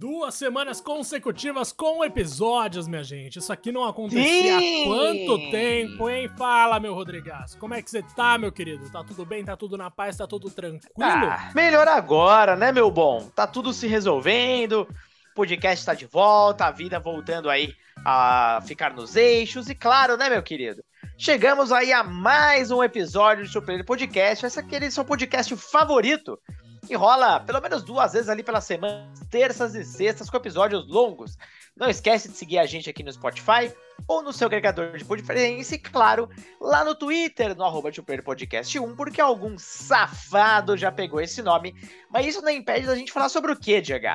Duas semanas consecutivas com episódios, minha gente. Isso aqui não acontecia Sim. há quanto tempo, hein? Fala, meu Rodrigues. Como é que você tá, meu querido? Tá tudo bem? Tá tudo na paz? Tá tudo tranquilo? Ah, melhor agora, né, meu bom? Tá tudo se resolvendo. O podcast tá de volta, a vida voltando aí a ficar nos eixos. E claro, né, meu querido? Chegamos aí a mais um episódio do Super Podcast. Esse aqui é seu podcast favorito que rola pelo menos duas vezes ali pela semana, terças e sextas, com episódios longos. Não esquece de seguir a gente aqui no Spotify ou no seu agregador de preferência e, claro, lá no Twitter, no arroba Podcast 1, porque algum safado já pegou esse nome. Mas isso não impede da gente falar sobre o que, Diego?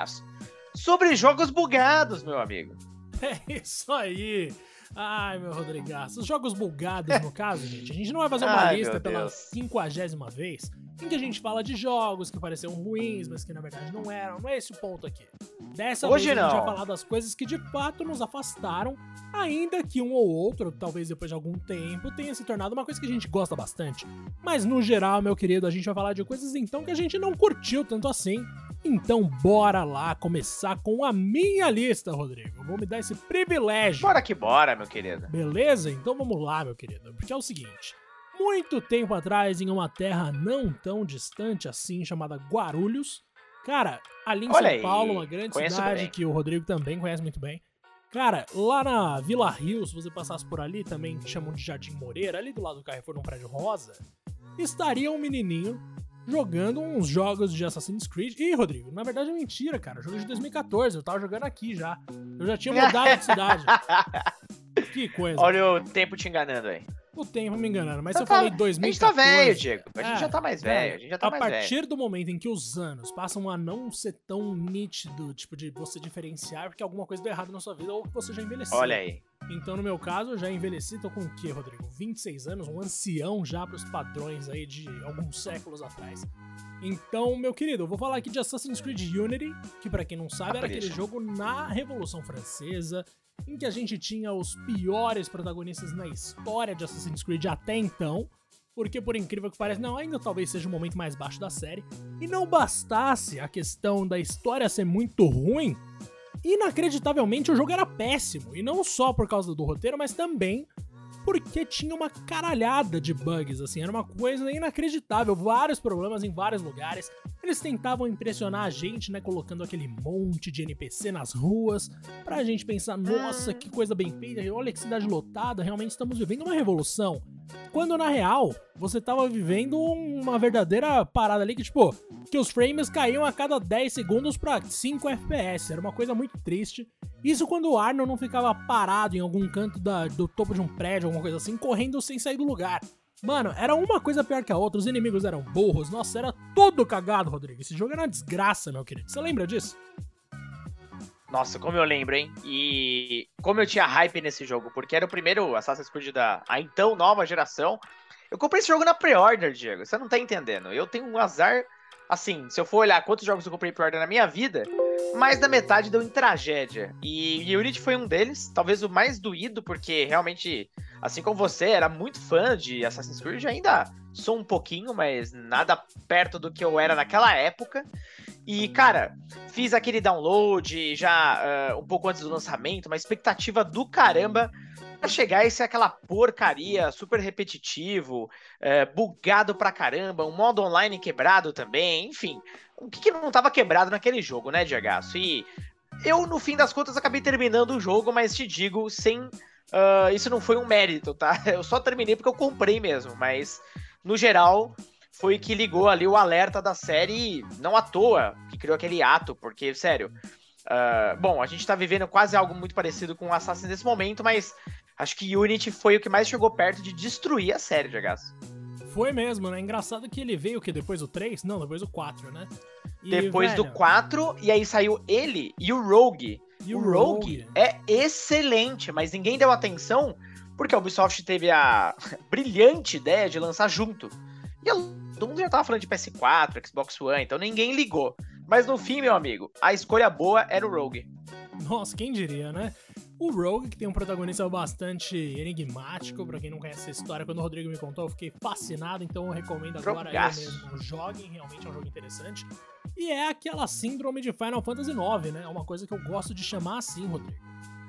Sobre jogos bugados, meu amigo. É isso aí. Ai, meu Rodrigaço. Os jogos bugados, no caso, gente. A gente não vai fazer uma Ai, lista pela quinquagésima vez em que a gente fala de jogos que pareceram ruins, mas que na verdade não eram. Não é esse o ponto aqui. Dessa Hoje vez não. a gente vai falar das coisas que de fato nos afastaram, ainda que um ou outro, talvez depois de algum tempo, tenha se tornado uma coisa que a gente gosta bastante. Mas no geral, meu querido, a gente vai falar de coisas então que a gente não curtiu tanto assim. Então bora lá começar com a minha lista, Rodrigo. Vou me dar esse privilégio. Bora que bora, meu querido. Beleza? Então vamos lá, meu querido. Porque é o seguinte muito tempo atrás, em uma terra não tão distante assim, chamada Guarulhos. Cara, ali em Olha São aí, Paulo, uma grande cidade bem. que o Rodrigo também conhece muito bem. Cara, lá na Vila Rio, se você passasse por ali, também chamam de Jardim Moreira, ali do lado do Carrefour, num prédio rosa, estaria um menininho jogando uns jogos de Assassin's Creed. Ih, Rodrigo, na verdade é mentira, cara. Jogo de 2014, eu tava jogando aqui já. Eu já tinha mudado de cidade. que coisa. Olha o tempo te enganando aí. O tempo me enganaram, mas se eu tá, falei 2014... A gente tá velho, Diego. A gente é, já tá mais velho. A, gente já tá a mais partir velho. do momento em que os anos passam a não ser tão nítido, tipo, de você diferenciar porque alguma coisa deu errado na sua vida ou você já envelheceu. Olha aí. Então, no meu caso, eu já envelheci, tô com o quê, Rodrigo? 26 anos, um ancião já pros padrões aí de alguns séculos atrás. Então, meu querido, eu vou falar aqui de Assassin's Creed Unity, que para quem não sabe era aquele jogo na Revolução Francesa, em que a gente tinha os piores protagonistas na história de Assassin's Creed até então. Porque, por incrível que pareça, não, ainda talvez seja o momento mais baixo da série. E não bastasse a questão da história ser muito ruim, inacreditavelmente o jogo era péssimo. E não só por causa do roteiro, mas também porque tinha uma caralhada de bugs, assim, era uma coisa inacreditável, vários problemas em vários lugares. Eles tentavam impressionar a gente, né, colocando aquele monte de NPC nas ruas, pra gente pensar, nossa, que coisa bem feita, olha que cidade lotada, realmente estamos vivendo uma revolução. Quando na real, você tava vivendo uma verdadeira parada ali que, tipo, que os frames caíam a cada 10 segundos pra 5 FPS. Era uma coisa muito triste. Isso quando o Arnold não ficava parado em algum canto da, do topo de um prédio, alguma coisa assim, correndo sem sair do lugar. Mano, era uma coisa pior que a outra, os inimigos eram burros, nossa, era todo cagado, Rodrigo. Esse jogo era uma desgraça, meu querido. Você lembra disso? Nossa, como eu lembro, hein? E como eu tinha hype nesse jogo, porque era o primeiro Assassin's Creed da a então nova geração. Eu comprei esse jogo na pre-order, Diego. Você não tá entendendo. Eu tenho um azar. Assim, se eu for olhar quantos jogos eu comprei pre-order na minha vida, mais da metade deu em tragédia. E Unity foi um deles, talvez o mais doído, porque realmente, assim como você, era muito fã de Assassin's Creed, ainda sou um pouquinho, mas nada perto do que eu era naquela época. E, cara, fiz aquele download já uh, um pouco antes do lançamento, uma expectativa do caramba pra chegar e ser aquela porcaria super repetitivo, uh, bugado pra caramba, um modo online quebrado também, enfim. O que, que não tava quebrado naquele jogo, né, Diego? E eu, no fim das contas, acabei terminando o jogo, mas te digo, sem. Uh, isso não foi um mérito, tá? Eu só terminei porque eu comprei mesmo, mas no geral, foi que ligou ali o alerta da série, não à toa, que criou aquele ato, porque, sério. Uh, bom, a gente tá vivendo quase algo muito parecido com o Assassin nesse momento, mas acho que Unity foi o que mais chegou perto de destruir a série, de Gas. Foi mesmo, né? Engraçado que ele veio que depois do 3? Não, depois do 4, né? E, depois velho... do 4, e aí saiu ele e o Rogue. E o, o Rogue, Rogue é excelente, mas ninguém deu atenção porque a Ubisoft teve a brilhante ideia de lançar junto. E todo mundo já tava falando de PS4, Xbox One, então ninguém ligou. Mas no fim, meu amigo, a escolha boa era o Rogue. Nossa, quem diria, né? O Rogue, que tem um protagonista bastante enigmático, pra quem não conhece a história, quando o Rodrigo me contou, eu fiquei fascinado, então eu recomendo agora aí mesmo. Joguem, realmente é um jogo interessante. E é aquela síndrome de Final Fantasy IX, né? É uma coisa que eu gosto de chamar assim, Rodrigo.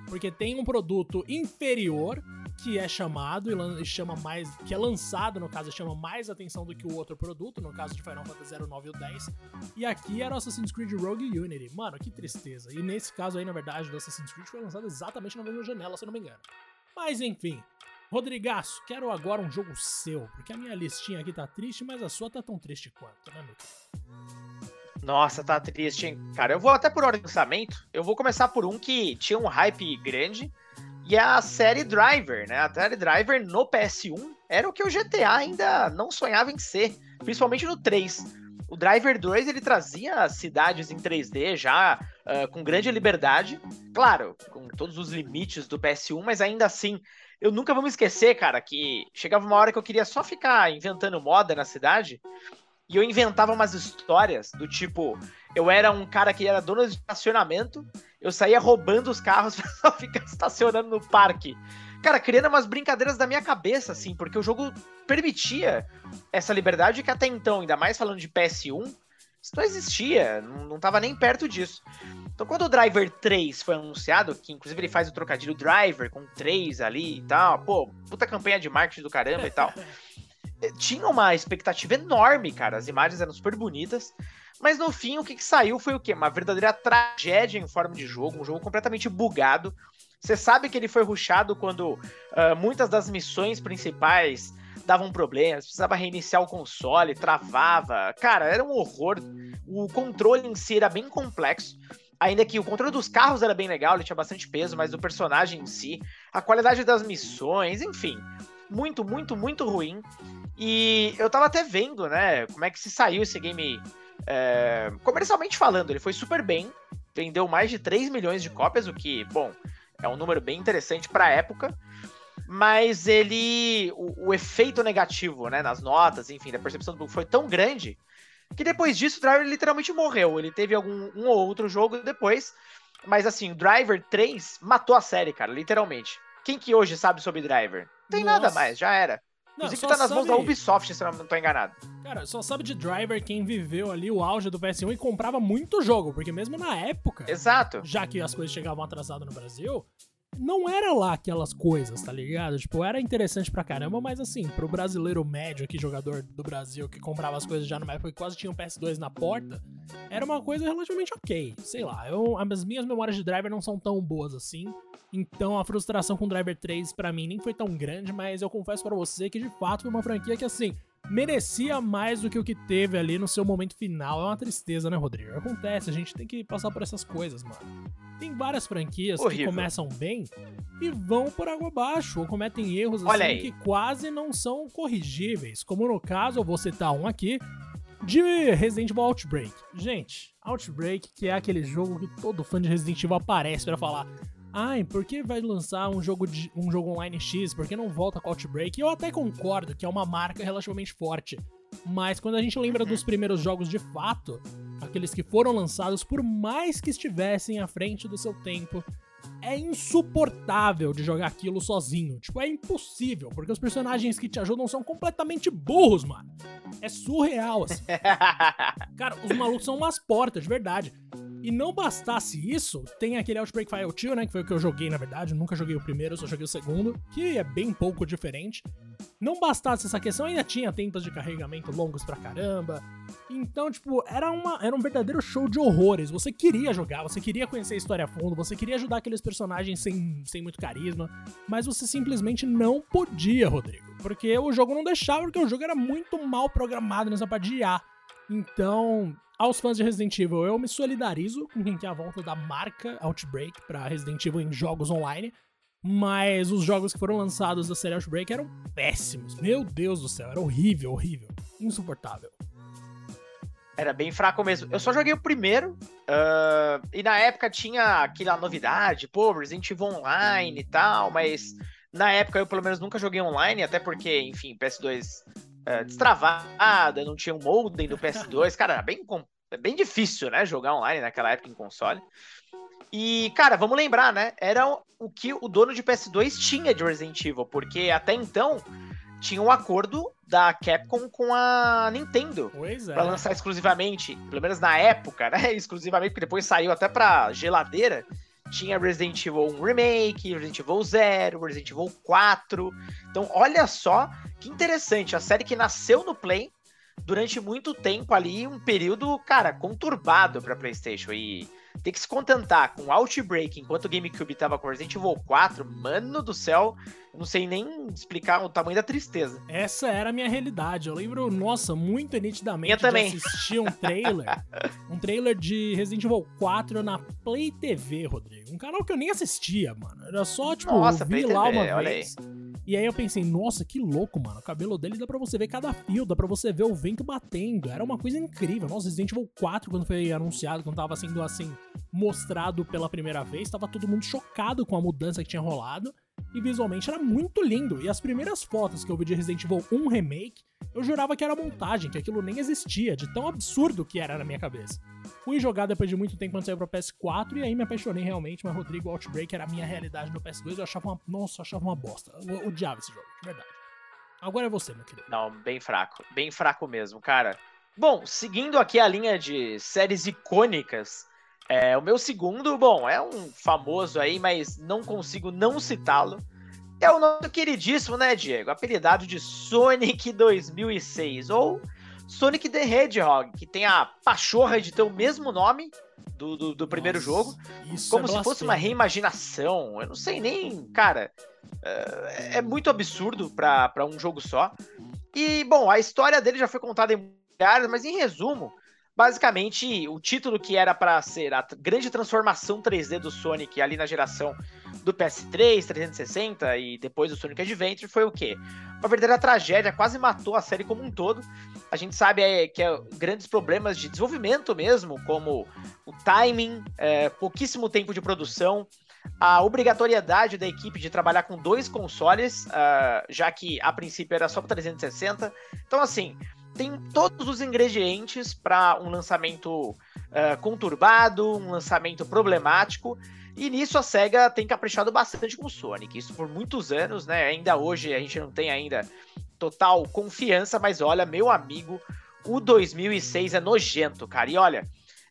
Porque tem um produto inferior que é chamado e chama mais. que é lançado, no caso, chama mais atenção do que o outro produto, no caso de Final Fantasy 09 e o 10. E aqui era o Assassin's Creed Rogue Unity. Mano, que tristeza. E nesse caso aí, na verdade, do Assassin's Creed foi lançado exatamente na mesma janela, se não me engano. Mas enfim. Rodrigaço, quero agora um jogo seu, porque a minha listinha aqui tá triste, mas a sua tá tão triste quanto, né, meu? Nossa, tá triste, hein? Cara, eu vou até por ordem de lançamento. Eu vou começar por um que tinha um hype grande, e a série Driver, né? A série Driver no PS1 era o que o GTA ainda não sonhava em ser, principalmente no 3. O Driver 2 ele trazia cidades em 3D já uh, com grande liberdade, claro, com todos os limites do PS1, mas ainda assim, eu nunca vou me esquecer, cara, que chegava uma hora que eu queria só ficar inventando moda na cidade e eu inventava umas histórias do tipo, eu era um cara que era dono de estacionamento eu saía roubando os carros pra só ficar estacionando no parque. Cara, criando umas brincadeiras da minha cabeça, assim, porque o jogo permitia essa liberdade que até então, ainda mais falando de PS1, isso não existia, não, não tava nem perto disso. Então, quando o Driver 3 foi anunciado, que inclusive ele faz o trocadilho Driver com 3 ali e tal, pô, puta campanha de marketing do caramba e tal. Tinha uma expectativa enorme, cara. As imagens eram super bonitas. Mas no fim, o que, que saiu foi o quê? Uma verdadeira tragédia em forma de jogo, um jogo completamente bugado. Você sabe que ele foi ruxado quando uh, muitas das missões principais davam problemas, precisava reiniciar o console, travava. Cara, era um horror. O controle em si era bem complexo. Ainda que o controle dos carros era bem legal, ele tinha bastante peso, mas o personagem em si, a qualidade das missões, enfim, muito, muito, muito ruim. E eu tava até vendo, né, como é que se saiu esse game é, comercialmente falando, ele foi super bem, vendeu mais de 3 milhões de cópias, o que, bom, é um número bem interessante para a época. Mas ele. O, o, efeito negativo, né, nas notas, enfim, da percepção do foi tão grande que depois disso o Driver literalmente morreu. Ele teve algum um ou outro jogo depois. Mas assim, o Driver 3 matou a série, cara, literalmente. Quem que hoje sabe sobre Driver? Não tem Nossa. nada mais, já era. Não, Inclusive tá nas sabe... mãos da Ubisoft, se eu não tô enganado. Cara, só sabe de Driver quem viveu ali o auge do PS1 e comprava muito jogo, porque mesmo na época. Exato. Já que as coisas chegavam atrasadas no Brasil, não era lá aquelas coisas, tá ligado? Tipo, era interessante pra caramba, mas assim, pro brasileiro médio aqui, jogador do Brasil, que comprava as coisas já numa época que quase tinha um PS2 na porta, era uma coisa relativamente ok. Sei lá, eu, as minhas memórias de Driver não são tão boas assim, então a frustração com Driver 3 para mim nem foi tão grande, mas eu confesso para você que de fato foi uma franquia que assim, merecia mais do que o que teve ali no seu momento final. É uma tristeza, né, Rodrigo? Acontece, a gente tem que passar por essas coisas, mano. Tem várias franquias Horrível. que começam bem e vão por água abaixo, ou cometem erros assim que quase não são corrigíveis. Como no caso, eu vou citar um aqui, de Resident Evil Outbreak. Gente, Outbreak, que é aquele jogo que todo fã de Resident Evil aparece para falar: Ai, por que vai lançar um jogo, de, um jogo online X? Por que não volta com Outbreak? Eu até concordo que é uma marca relativamente forte. Mas quando a gente lembra dos primeiros jogos de fato, aqueles que foram lançados, por mais que estivessem à frente do seu tempo, é insuportável de jogar aquilo sozinho. Tipo, é impossível, porque os personagens que te ajudam são completamente burros, mano. É surreal, assim. Cara, os malucos são umas portas, de verdade. E não bastasse isso, tem aquele Outbreak File 2, né? Que foi o que eu joguei, na verdade. Eu nunca joguei o primeiro, eu só joguei o segundo, que é bem pouco diferente. Não bastasse essa questão, ainda tinha tempos de carregamento longos pra caramba. Então, tipo, era, uma, era um verdadeiro show de horrores. Você queria jogar, você queria conhecer a história a fundo, você queria ajudar aqueles personagens sem, sem muito carisma, mas você simplesmente não podia, Rodrigo. Porque o jogo não deixava, porque o jogo era muito mal programado nessa parte de IA. Então, aos fãs de Resident Evil, eu me solidarizo com quem quer a volta da marca Outbreak para Resident Evil em jogos online. Mas os jogos que foram lançados da série Outbreak eram péssimos. Meu Deus do céu, era horrível, horrível. Insuportável. Era bem fraco mesmo. Eu só joguei o primeiro. Uh, e na época tinha aquela novidade, pô, Resident Evil Online e tal, mas na época eu pelo menos nunca joguei online, até porque, enfim, PS2 é, destravada, não tinha um modem do PS2, cara, era bem, é bem difícil, né, jogar online naquela época em console. E, cara, vamos lembrar, né? Era o que o dono de PS2 tinha de Resident Evil, porque até então tinha um acordo da Capcom com a Nintendo Pois é. para lançar exclusivamente, pelo menos na época, né? Exclusivamente, porque depois saiu até pra geladeira. Tinha Resident Evil 1 Remake, Resident Evil 0, Resident Evil 4. Então, olha só que interessante. A série que nasceu no Play durante muito tempo ali, um período, cara, conturbado pra PlayStation. E ter que se contentar com Outbreak enquanto o GameCube tava com Resident Evil 4, mano do céu, eu não sei nem explicar o tamanho da tristeza. Essa era a minha realidade. Eu lembro, nossa, muito nitidamente de assistir um trailer. um trailer de Resident Evil 4 na Play TV, Rodrigo. Um canal que eu nem assistia, mano. Era só, tipo, Nossa, eu vi Play lá TV, uma vez. E aí eu pensei, nossa, que louco, mano. O cabelo dele dá pra você ver cada fio, dá pra você ver o vento batendo. Era uma coisa incrível. Nossa, Resident Evil 4, quando foi anunciado, quando tava sendo assim, mostrado pela primeira vez, tava todo mundo chocado com a mudança que tinha rolado. E visualmente era muito lindo. E as primeiras fotos que eu vi de Resident Evil 1 Remake, eu jurava que era montagem, que aquilo nem existia, de tão absurdo que era na minha cabeça. Fui jogar depois de muito tempo quando saiu pra PS4 e aí me apaixonei realmente, mas Rodrigo Outbreak era a minha realidade no PS2, eu achava uma. Nossa, eu achava uma bosta. Eu odiava esse jogo, de verdade. Agora é você, meu querido. Não, bem fraco. Bem fraco mesmo, cara. Bom, seguindo aqui a linha de séries icônicas, é, o meu segundo, bom, é um famoso aí, mas não consigo não citá-lo. É o nosso queridíssimo, né, Diego? Apelidado de Sonic 2006, ou Sonic the Hedgehog, que tem a pachorra de ter o mesmo nome do, do, do primeiro Nossa, jogo, Isso como é se fosse uma reimaginação. Eu não sei nem, cara. É, é muito absurdo pra pra um jogo só. E, bom, a história dele já foi contada em lugares, mas em resumo, basicamente, o título que era pra ser a grande transformação 3D do Sonic ali na geração do PS3, 360 e depois do Sonic Adventure foi o quê? Uma verdadeira tragédia, quase matou a série como um todo. A gente sabe é, que é grandes problemas de desenvolvimento mesmo, como o timing, é, pouquíssimo tempo de produção, a obrigatoriedade da equipe de trabalhar com dois consoles, ah, já que a princípio era só para 360. Então, assim, tem todos os ingredientes para um lançamento ah, conturbado, um lançamento problemático. E nisso a SEGA tem caprichado bastante com o Sonic. Isso por muitos anos, né? Ainda hoje a gente não tem ainda total confiança, mas olha, meu amigo, o 2006 é nojento, cara. E olha,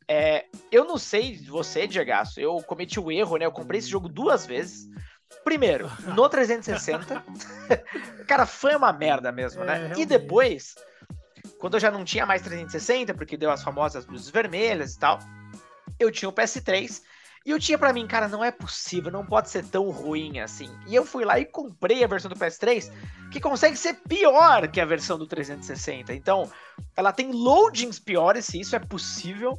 é, eu não sei você, Diego, eu cometi o erro, né? Eu comprei esse jogo duas vezes. Primeiro, no 360. cara, foi uma merda mesmo, É, né? E realmente. depois, quando eu já não tinha mais 360, porque deu as famosas luzes vermelhas e tal, eu tinha o PS3. E eu tinha pra mim, cara, não é possível, não pode ser tão ruim assim. E eu fui lá e comprei a versão do PS3, que consegue ser pior que a versão do 360. Então, ela tem loadings piores, se isso é possível,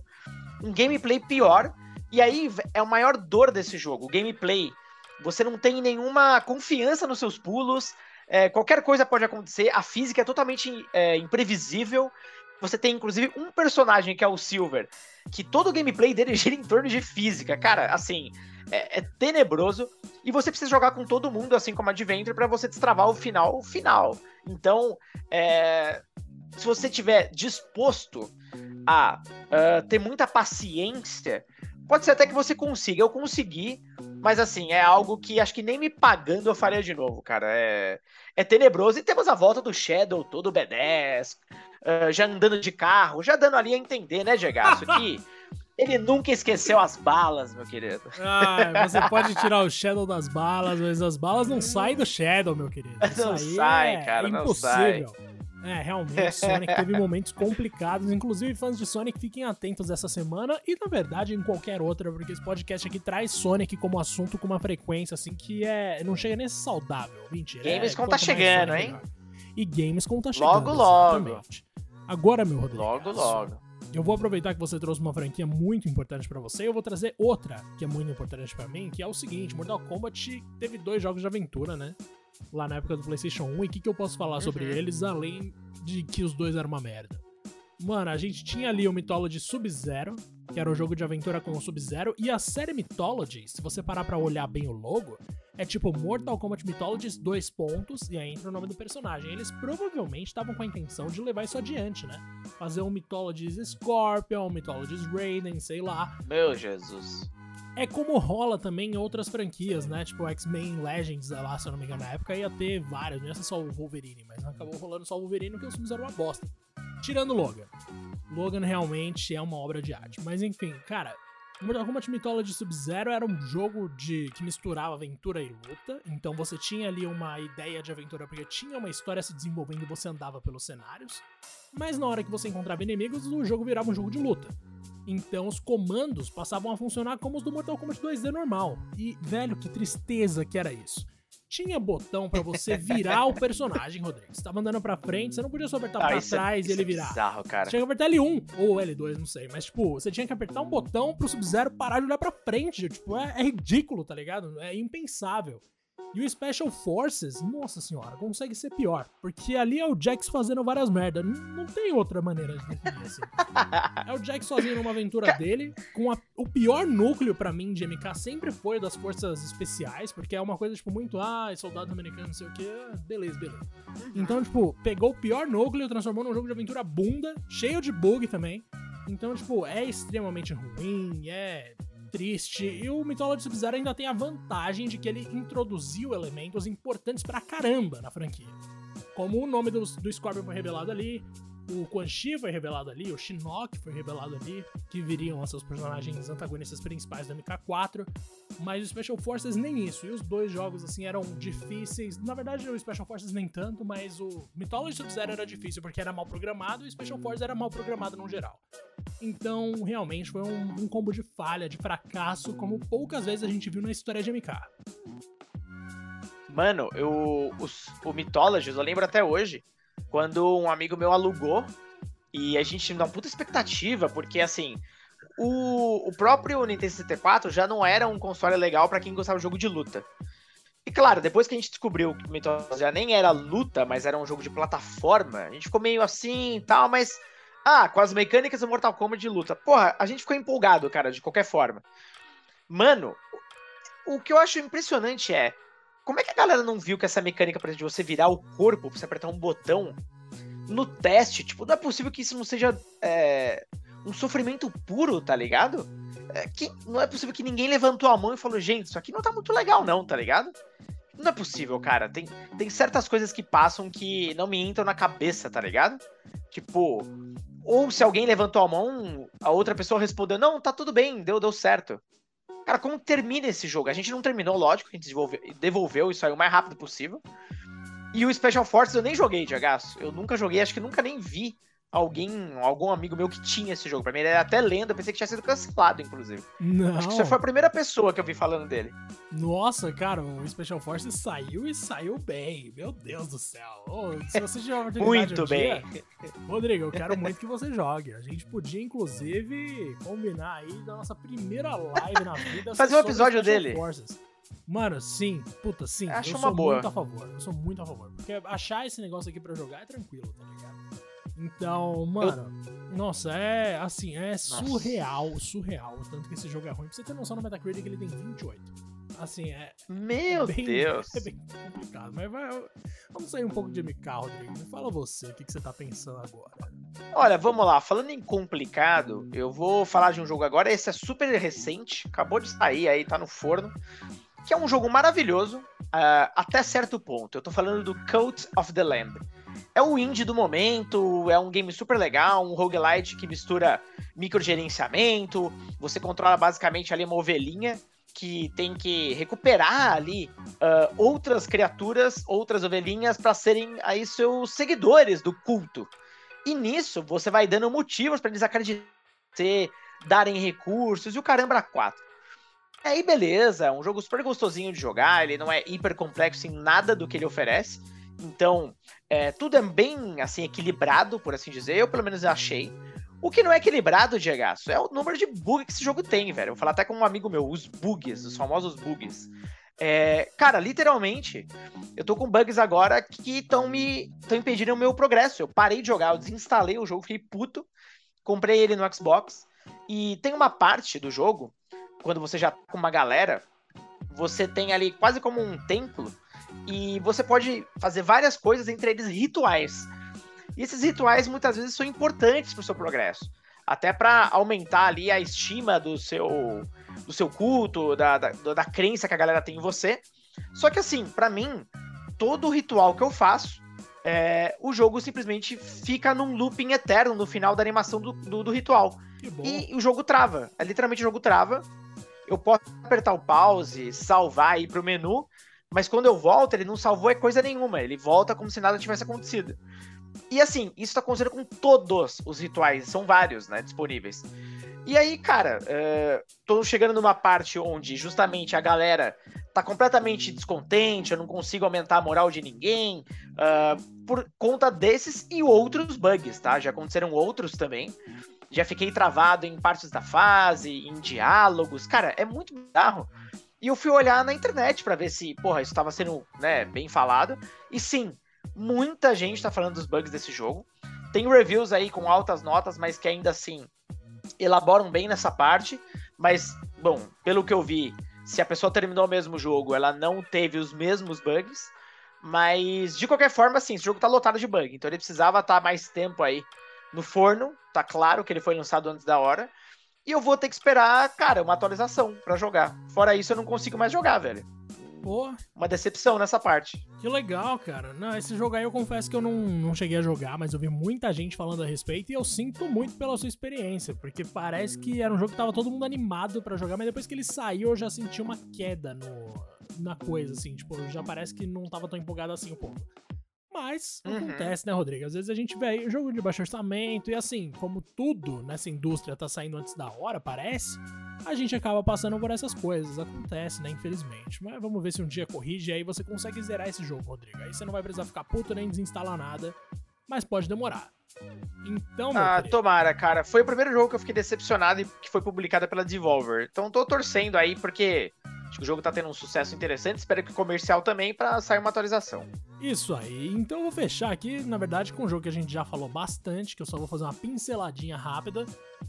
um gameplay pior. E aí é a maior dor desse jogo, o gameplay. Você não tem nenhuma confiança nos seus pulos, é, qualquer coisa pode acontecer, a física é totalmente é, imprevisível. Você tem inclusive um personagem que é o Silver, que todo o gameplay dele gira em torno de física. Cara, assim, é, é tenebroso. E você precisa jogar com todo mundo, assim como Adventure, pra você destravar o final final. Então, é, se você tiver disposto a ah, ter muita paciência, pode ser até que você consiga. Eu consegui, mas assim, é algo que acho que nem me pagando eu faria de novo, cara. É, é tenebroso. E temos a volta do Shadow, todo B10, ah, já andando de carro, já dando ali a entender, né, Gegaço, que ele nunca esqueceu as balas, meu querido. Ah, você pode tirar o Shadow das balas, mas as balas não saem do Shadow, meu querido. Isso Não sai, é cara, não impossível. É, realmente, Sonic teve momentos complicados. Inclusive, fãs de Sonic, fiquem atentos essa semana e, na verdade, em qualquer outra, porque esse podcast aqui traz Sonic como assunto com uma frequência, assim, que é não chega nem saudável. Mentira. Gamescom é, tá chegando, Sonic, hein? melhor. E Gamescom tá chegando. Logo, logo. exatamente. Agora, meu Rodrigo. Logo, logo. Eu vou aproveitar que você trouxe uma franquia muito importante pra você e eu vou trazer outra que é muito importante pra mim, que é o seguinte: Mortal Kombat teve dois jogos de aventura, né? Lá na época do PlayStation 1. E o que, que eu posso falar sobre Uhum. eles além de que os dois eram uma merda? Mano, a gente tinha ali o Mythology Sub-Zero, que era um jogo de aventura com o Sub-Zero, e a série Mythology, se você parar pra olhar bem o logo, É tipo Mortal Kombat Mythologies, dois pontos, e aí entra o nome do personagem. Eles provavelmente estavam com a intenção de levar isso adiante, né? Fazer um Mythologies Scorpion, um Mythologies Raiden, sei lá. Meu Jesus. É como rola também em outras franquias, né? Tipo X-Men Legends, lá, se eu não me engano, na época ia ter vários, não ia ser só o Wolverine, mas acabou rolando só o Wolverine porque os filmes eram uma bosta. Tirando Logan. Logan realmente é uma obra de arte. Mas enfim, cara, Mortal Kombat Mythology Sub-Zero era um jogo de que misturava aventura e luta. Então você tinha ali uma ideia de aventura porque tinha uma história se desenvolvendo e você andava pelos cenários. Mas na hora que você encontrava inimigos, o jogo virava um jogo de luta. Então os comandos passavam a funcionar como os do Mortal Kombat 2D normal. E, velho, que tristeza que era isso. Tinha botão para você virar o personagem, Rodrigo. Você tava andando pra frente, você não podia só apertar ah, pra é- trás é, e ele virar. É bizarro, cara. Tinha que apertar L1 ou L2, não sei. Mas, tipo, você tinha que apertar um botão pro Sub-Zero parar de olhar pra frente. Tipo, é, é ridículo, tá ligado? É impensável. E o Special Forces, nossa senhora, consegue ser pior. Porque ali é o Jax fazendo várias merdas. Não tem outra maneira de definir assim. é o Jax sozinho numa aventura dele, com a, o pior núcleo para mim de MK sempre foi das forças especiais, porque é uma coisa, tipo, muito, ah, soldado americano, não sei o que, beleza, beleza. Então, tipo, pegou o pior núcleo, transformou num jogo de aventura bunda, cheio de bug também. Então, tipo, é extremamente ruim, é triste. E o Mythology Sub-Zero ainda tem a vantagem de que ele introduziu elementos importantes pra caramba na franquia. Como o nome do, do Scorpion foi revelado ali, o Quan Chi foi revelado ali, o Shinnok foi revelado ali, que viriam a seus personagens antagonistas principais do MK4, mas o Special Forces nem isso, e os dois jogos assim eram difíceis, na verdade o Special Forces nem tanto, mas o Mythology Sub-Zero era difícil porque era mal programado e o Special Forces era mal programado no geral. Então, realmente foi um, um combo de falha, de fracasso, como poucas vezes a gente viu na história de MK. Mano, eu, os, o Mythologies, eu lembro até hoje, quando um amigo meu alugou e a gente dá uma puta expectativa, porque assim, o, o próprio Nintendo 64 já não era um console legal para quem gostava de jogo de luta. E claro, depois que a gente descobriu que o Mythos já nem era luta, mas era um jogo de plataforma, a gente ficou meio assim e tal, mas. Ah, com as mecânicas do Mortal Kombat de luta. Porra, a gente ficou empolgado, cara, de qualquer forma. Mano, o que eu acho impressionante é como é que a galera não viu que essa mecânica, por exemplo, de você virar o corpo você apertar um botão no teste? Tipo, não é possível que isso não seja é, um sofrimento puro, tá ligado? É, que, não é possível que ninguém levantou a mão e falou, gente, isso aqui não tá muito legal, não, tá ligado? Não é possível, cara. Tem, tem certas coisas que passam que não me entram na cabeça, tá ligado? Tipo, ou se alguém levantou a mão, a outra pessoa respondeu, não, tá tudo bem, deu, deu certo. Cara, como termina esse jogo? A gente não terminou, lógico, a gente devolveu, devolveu isso aí o mais rápido possível. E o Special Forces eu nem joguei, Diagaço. Eu nunca joguei, acho que nunca nem vi alguém, algum amigo meu que tinha esse jogo. Pra mim ele era até lenda, eu pensei que tinha sido cancelado, inclusive. Não. Acho que você foi a primeira pessoa que eu vi falando dele. Nossa, cara, o Special Forces saiu e saiu bem. Meu Deus do céu. Oh, se você tiver oportunidade Muito um bem. Dia, Rodrigo, eu quero muito que você jogue. A gente podia, inclusive, combinar aí da nossa primeira live na vida. Fazer um episódio dele. Forces. Mano, sim, puta, sim. Acho eu uma sou boa. muito a favor. Eu sou muito a favor. Porque achar esse negócio aqui pra jogar é tranquilo, tá ligado? Então, mano, eu... nossa, é assim, é nossa. surreal, surreal. Tanto que esse jogo é ruim. Pra você ter noção, no Metacritic ele tem 28. Assim, é. Meu é bem, Deus! É bem complicado. Mas vai, vamos sair um pouco de MK, Rodrigo. Me fala você, o que, que você tá pensando agora? Olha, vamos lá. Falando em complicado, eu vou falar de um jogo agora. Esse é super recente, acabou de sair aí, tá no forno. Que é um jogo maravilhoso, uh, até certo ponto. Eu tô falando do Cult of the Lamb é o indie do momento, é um game super legal, um roguelite que mistura microgerenciamento, você controla basicamente ali uma ovelhinha que tem que recuperar ali uh, outras criaturas, outras ovelhinhas para serem aí seus seguidores do culto. E nisso você vai dando motivos para eles acreditarem, darem recursos e o caramba quatro. Aí beleza, é um jogo super gostosinho de jogar, ele não é hiper complexo em nada do que ele oferece. Então, é, tudo é bem assim equilibrado, por assim dizer. Eu pelo menos achei. O que não é equilibrado, Diego, é o número de bugs que esse jogo tem, velho. Eu vou falar até com um amigo meu, os bugs, os famosos bugs. É, cara, literalmente, eu tô com bugs agora que estão me estão impedindo o meu progresso. Eu parei de jogar, eu desinstalei o jogo, fiquei puto, comprei ele no Xbox e tem uma parte do jogo quando você já tá com uma galera você tem ali quase como um templo e você pode fazer várias coisas, entre eles rituais. E esses rituais muitas vezes são importantes para o seu progresso, até para aumentar ali a estima do seu do seu culto, da, da, da crença que a galera tem em você. Só que assim, para mim, todo ritual que eu faço, é, o jogo simplesmente fica num looping eterno no final da animação do, do, do ritual. E o jogo trava. É, literalmente o jogo trava. Eu posso apertar o pause, salvar e ir pro menu, mas quando eu volto, ele não salvou é coisa nenhuma. Ele volta como se nada tivesse acontecido. E assim, isso tá acontecendo com todos os rituais, são vários, né, disponíveis. E aí, cara, uh, tô chegando numa parte onde justamente a galera tá completamente descontente, eu não consigo aumentar a moral de ninguém, uh, por conta desses e outros bugs, tá? Já aconteceram outros também. Já fiquei travado em partes da fase, em diálogos. Cara, é muito bizarro. E eu fui olhar na internet para ver se, porra, isso estava sendo, né, bem falado. E sim, muita gente tá falando dos bugs desse jogo. Tem reviews aí com altas notas, mas que ainda assim elaboram bem nessa parte, mas, bom, pelo que eu vi, se a pessoa terminou o mesmo jogo, ela não teve os mesmos bugs, mas de qualquer forma, assim, esse jogo tá lotado de bug, então ele precisava estar tá mais tempo aí no forno, tá claro que ele foi lançado antes da hora, e eu vou ter que esperar, cara, uma atualização para jogar. Fora isso, eu não consigo mais jogar, velho. Pô. Uma decepção nessa parte. Que legal, cara. Não, esse jogo aí eu confesso que eu não, não cheguei a jogar, mas eu vi muita gente falando a respeito e eu sinto muito pela sua experiência, porque parece que era um jogo que tava todo mundo animado para jogar, mas depois que ele saiu eu já senti uma queda no, na coisa, assim. Tipo, já parece que não tava tão empolgado assim o povo. Mas uhum. acontece, né, Rodrigo? Às vezes a gente vê jogo de baixo orçamento e assim, como tudo nessa indústria tá saindo antes da hora, parece, a gente acaba passando por essas coisas. Acontece, né, infelizmente. Mas vamos ver se um dia corrige e aí você consegue zerar esse jogo, Rodrigo. Aí você não vai precisar ficar puto nem desinstalar nada, mas pode demorar. Então, meu Ah, querido, tomara, cara. Foi o primeiro jogo que eu fiquei decepcionado e que foi publicado pela Devolver. Então tô torcendo aí porque Acho que o jogo tá tendo um sucesso interessante, espero que o comercial também para sair uma atualização. Isso aí. Então eu vou fechar aqui, na verdade, com um jogo que a gente já falou bastante, que eu só vou fazer uma pinceladinha rápida,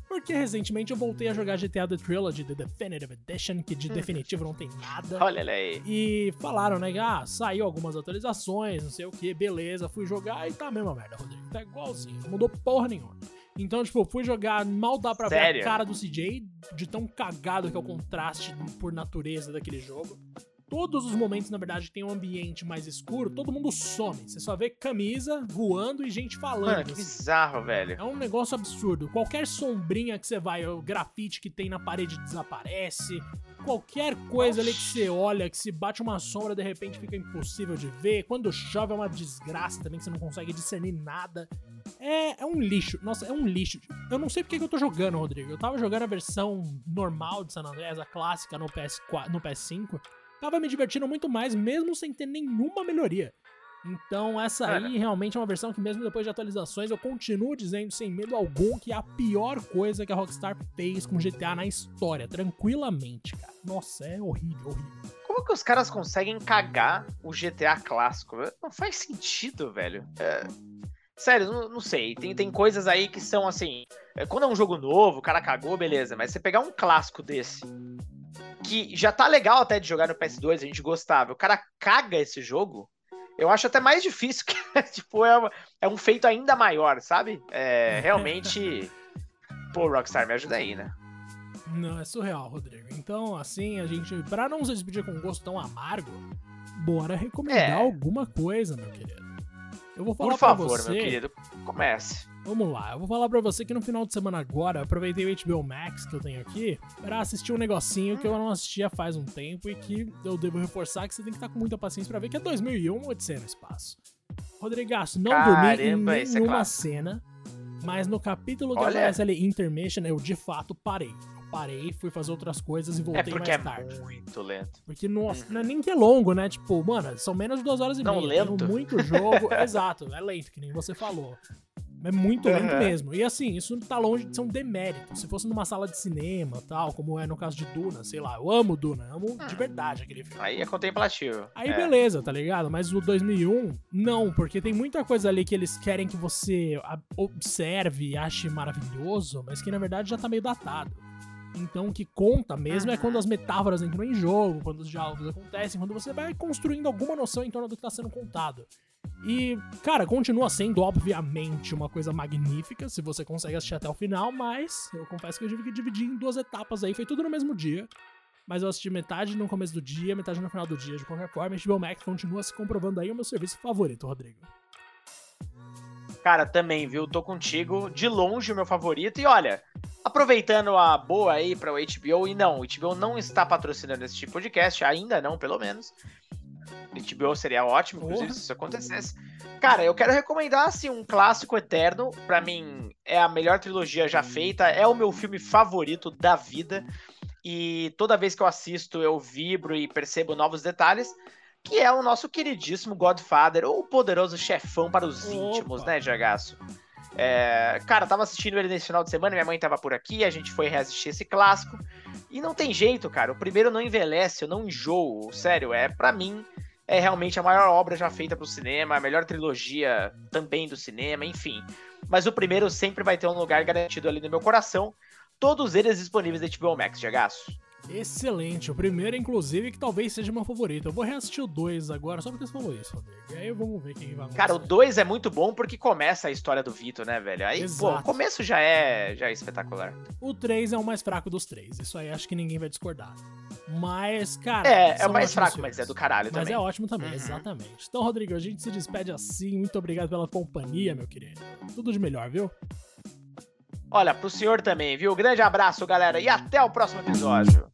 porque recentemente eu voltei a jogar GTA The Trilogy The Definitive Edition, que de hum. definitivo não tem nada. Olha aí. E falaram, né, ah, saiu algumas atualizações, não sei o que, beleza, fui jogar e tá a mesma merda, Rodrigo. Tá igualzinho, não mudou porra nenhuma. Então, tipo, fui jogar, mal dá pra Sério? ver a cara do CJ, de tão cagado que é o contraste por natureza daquele jogo. Todos os momentos, na verdade, tem um ambiente mais escuro, todo mundo some. Você só vê camisa voando e gente falando. Mano, que assim. bizarro, velho. É um negócio absurdo. Qualquer sombrinha que você vai, o grafite que tem na parede desaparece. Qualquer coisa ali que você olha, que se bate uma sombra, de repente fica impossível de ver. Quando chove é uma desgraça também, que você não consegue discernir nada. É, é um lixo. Nossa, é um lixo. Eu não sei porque que eu tô jogando, Rodrigo. Eu tava jogando a versão normal de San Andreas, a clássica no, PS4, no PS5. Tava me divertindo muito mais, mesmo sem ter nenhuma melhoria. Então, essa aí realmente é uma versão que, mesmo depois de atualizações, eu continuo dizendo sem medo algum que é a pior coisa que a Rockstar fez com GTA na história, tranquilamente, cara. Nossa, é horrível, horrível. Como que os caras conseguem cagar o GTA clássico? Não faz sentido, velho. É... Sério, não, não, sei. Tem, tem coisas aí que são assim. É, quando é um jogo novo, o cara cagou, beleza. Mas você pegar um clássico desse, que já tá legal até de jogar no PS2, a gente gostava, o cara caga esse jogo, eu acho até mais difícil, que tipo, é, é um feito ainda maior, sabe? É, realmente. Pô, Rockstar, me ajuda aí, né? Não, é surreal, Rodrigo. Então, assim, a gente, pra não se despedir com um gosto tão amargo, bora recomendar é. alguma coisa, meu querido. Eu vou falar Por favor, pra você, meu querido, comece. Vamos lá, eu vou falar pra você que no final de semana agora, aproveitei o HBO Max que eu tenho aqui para assistir um negocinho que eu não assistia faz um tempo e que eu devo reforçar que você tem que estar com muita paciência para ver que é 2001 Odisseia no Espaço. Rodrigaço, não Caramba, dormi em é nenhuma é cena, mas no capítulo que Olha. aparece ali Intermission, eu de fato parei parei, fui fazer outras coisas e voltei é porque mais é tarde. É muito lento. Porque, nossa, não é nem que é longo, né? Tipo, mano, são menos de duas horas e não, meia. Lento. Muito jogo. Exato, é lento, que nem você falou. É muito lento uhum. mesmo. E assim, isso tá longe de ser um demérito. Se fosse numa sala de cinema, tal, como é no caso de Duna, sei lá, eu amo Duna, amo hum. de verdade aquele filme. Aí é contemplativo. Aí é. beleza, tá ligado? Mas o 2001, não, porque tem muita coisa ali que eles querem que você observe e ache maravilhoso, mas que na verdade já tá meio datado. Então o que conta mesmo é quando as metáforas entram em jogo, quando os diálogos acontecem, quando você vai construindo alguma noção em torno do que está sendo contado. E, cara, continua sendo, obviamente, uma coisa magnífica se você consegue assistir até o final, mas eu confesso que eu tive que dividir em duas etapas aí, foi tudo no mesmo dia. Mas eu assisti metade no começo do dia, metade no final do dia. De qualquer forma, HBO Max continua se comprovando aí o meu serviço favorito, Rodrigo. Cara, também, viu? Tô contigo. De longe o meu favorito. E olha, aproveitando a boa aí para o HBO, e não, o HBO não está patrocinando esse tipo de podcast, ainda não, pelo menos. HBO seria ótimo, inclusive, se isso acontecesse. Cara, eu quero recomendar, assim, um clássico eterno. Para mim, é a melhor trilogia já feita. É o meu filme favorito da vida. E toda vez que eu assisto, eu vibro e percebo novos detalhes. Que é o nosso queridíssimo Godfather, ou o poderoso chefão para os Opa. íntimos, né, Jagaço? É, cara, tava assistindo ele nesse final de semana, minha mãe tava por aqui, a gente foi reassistir esse clássico. E não tem jeito, cara. O primeiro não envelhece, eu não enjoo. Sério, é para mim é realmente a maior obra já feita pro cinema, a melhor trilogia também do cinema, enfim. Mas o primeiro sempre vai ter um lugar garantido ali no meu coração. Todos eles disponíveis da HBO Max, Jagaço. Excelente. O primeiro, inclusive, que talvez seja meu favorito. Eu vou reassistir o 2 agora, só porque você falou isso, Rodrigo. E aí vamos ver quem vai Cara, o 2 é muito bom porque começa a história do Vitor, né, velho? Aí, Exato. pô, o começo já é, já é espetacular. O 3 é o mais fraco dos três. Isso aí acho que ninguém vai discordar. Mas, cara. É, é o mais fraco, filmes. mas é do caralho mas também. Mas é ótimo também, uhum. exatamente. Então, Rodrigo, a gente se despede assim. Muito obrigado pela companhia, meu querido. Tudo de melhor, viu? Olha, pro senhor também, viu? Grande abraço, galera, e até o próximo episódio.